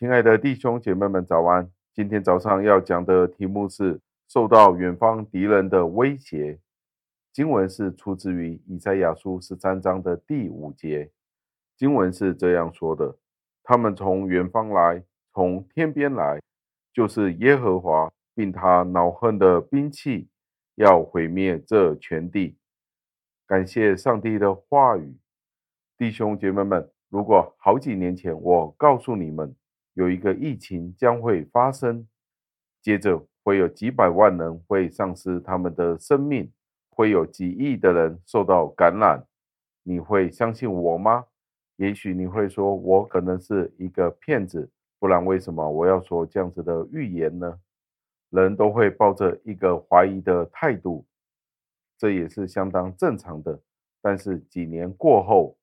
亲爱的弟兄姐妹们，早安！今天早上要讲的题目是受到远方敌人的威胁。经文是出自于以赛亚书十三章的第五节。经文是这样说的：“他们从远方来，从天边来，就是耶和华，并他恼恨的兵器，要毁灭这全地。”感谢上帝的话语，弟兄姐妹们。如果好几年前我告诉你们有一个疫情将会发生，接着会有几百万人会丧失他们的生命，会有几亿的人受到感染，你会相信我吗？也许你会说，我可能是一个骗子，不然为什么我要说这样子的预言呢？人都会抱着一个怀疑的态度，这也是相当正常的。但是几年过后，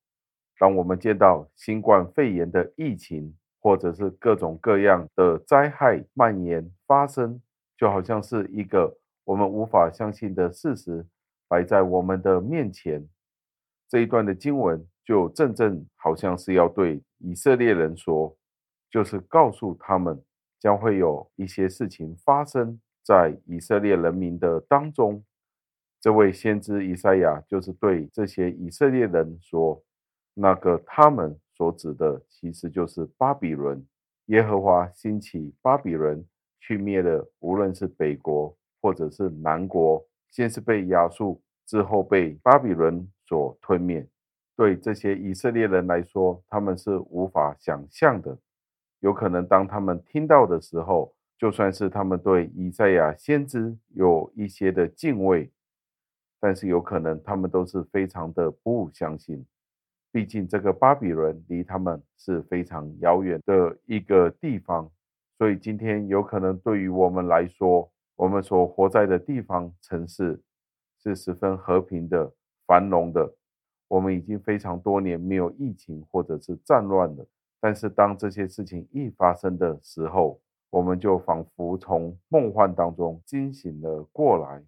当我们见到新冠肺炎的疫情，或者是各种各样的灾害蔓延发生，就好像是一个我们无法相信的事实摆在我们的面前。这一段的经文就正正好像是要对以色列人说，就是告诉他们将会有一些事情发生在以色列人民的当中。这位先知以赛亚就是对这些以色列人说。那个他们所指的，其实就是巴比伦。耶和华兴起巴比伦，去灭了无论是北国或者是南国，先是被亚述，之后被巴比伦所吞灭。对这些以色列人来说，他们是无法想象的。有可能当他们听到的时候，就算是他们对以赛亚先知有一些的敬畏，但是有可能他们都是非常的不相信。毕竟，这个巴比伦离他们是非常遥远的一个地方，所以今天有可能对于我们来说，我们所活在的地方城市是十分和平的、繁荣的。我们已经非常多年没有疫情或者是战乱了，但是当这些事情一发生的时候，我们就仿佛从梦幻当中惊醒了过来。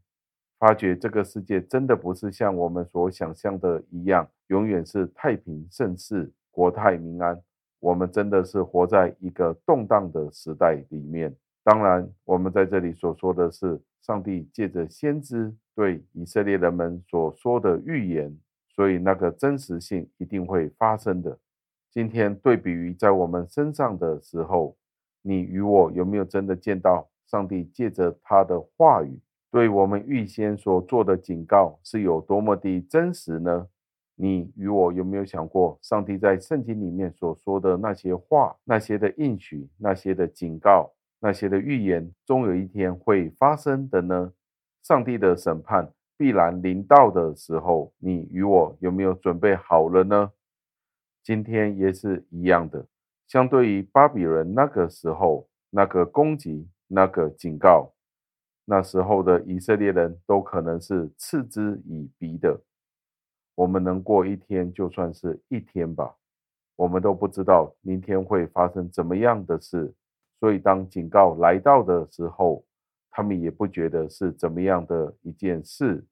发觉这个世界真的不是像我们所想象的一样，永远是太平盛世、国泰民安。我们真的是活在一个动荡的时代里面。当然，我们在这里所说的是上帝借着先知对以色列人们所说的预言，所以那个真实性一定会发生的。今天对比于在我们身上的时候，你与我有没有真的见到上帝借着他的话语？对我们预先所做的警告是有多么的真实呢？你与我有没有想过，上帝在圣经里面所说的那些话、那些的应许、那些的警告、那些的预言，终有一天会发生的呢？上帝的审判必然临到的时候，你与我有没有准备好了呢？今天也是一样的，相对于巴比伦那个时候那个攻击、那个警告。那时候的以色列人都可能是嗤之以鼻的。我们能过一天就算是一天吧，我们都不知道明天会发生怎么样的事。所以当警告来到的时候，他们也不觉得是怎么样的一件事。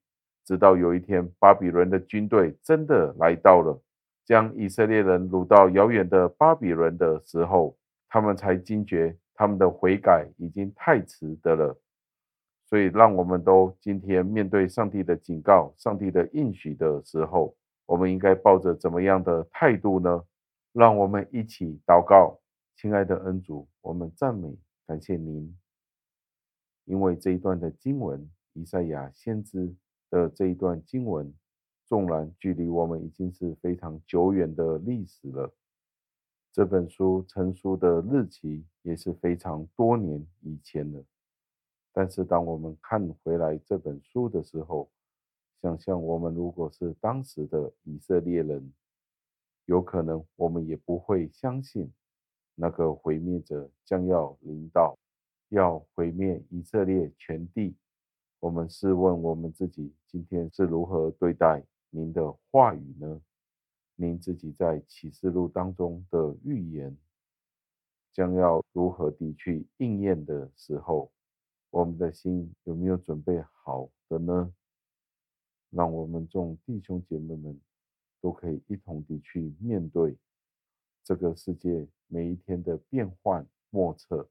直到有一天，巴比伦的军队真的来到了，将以色列人掳到遥远的巴比伦的时候，他们才惊觉他们的悔改已经太迟的了。所以，让我们都今天面对上帝的警告、上帝的应许的时候，我们应该抱着怎么样的态度呢？让我们一起祷告，亲爱的恩主，我们赞美感谢您，因为这一段的经文，以赛亚先知的这一段经文，纵然距离我们已经是非常久远的历史了，这本书成书的日期也是非常多年以前了。但是，当我们看回来这本书的时候，想象我们如果是当时的以色列人，有可能我们也不会相信那个毁灭者将要临到，要毁灭以色列全地。我们试问我们自己，今天是如何对待您的话语呢？您自己在启示录当中的预言，将要如何地去应验的时候，我们的心有没有准备好的呢？让我们众弟兄姐妹们都可以一同地去面对这个世界每一天的变幻莫测，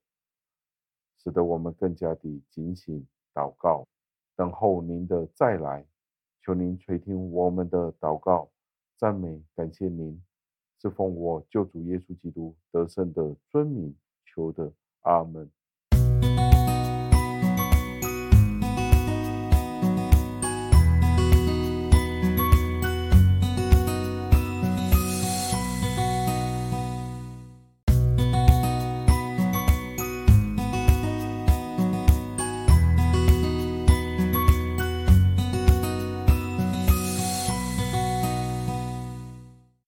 使得我们更加的警醒祷告，等候您的再来。求您垂听我们的祷告，赞美感谢您，是奉我救主耶稣基督得胜的尊名求的，阿门。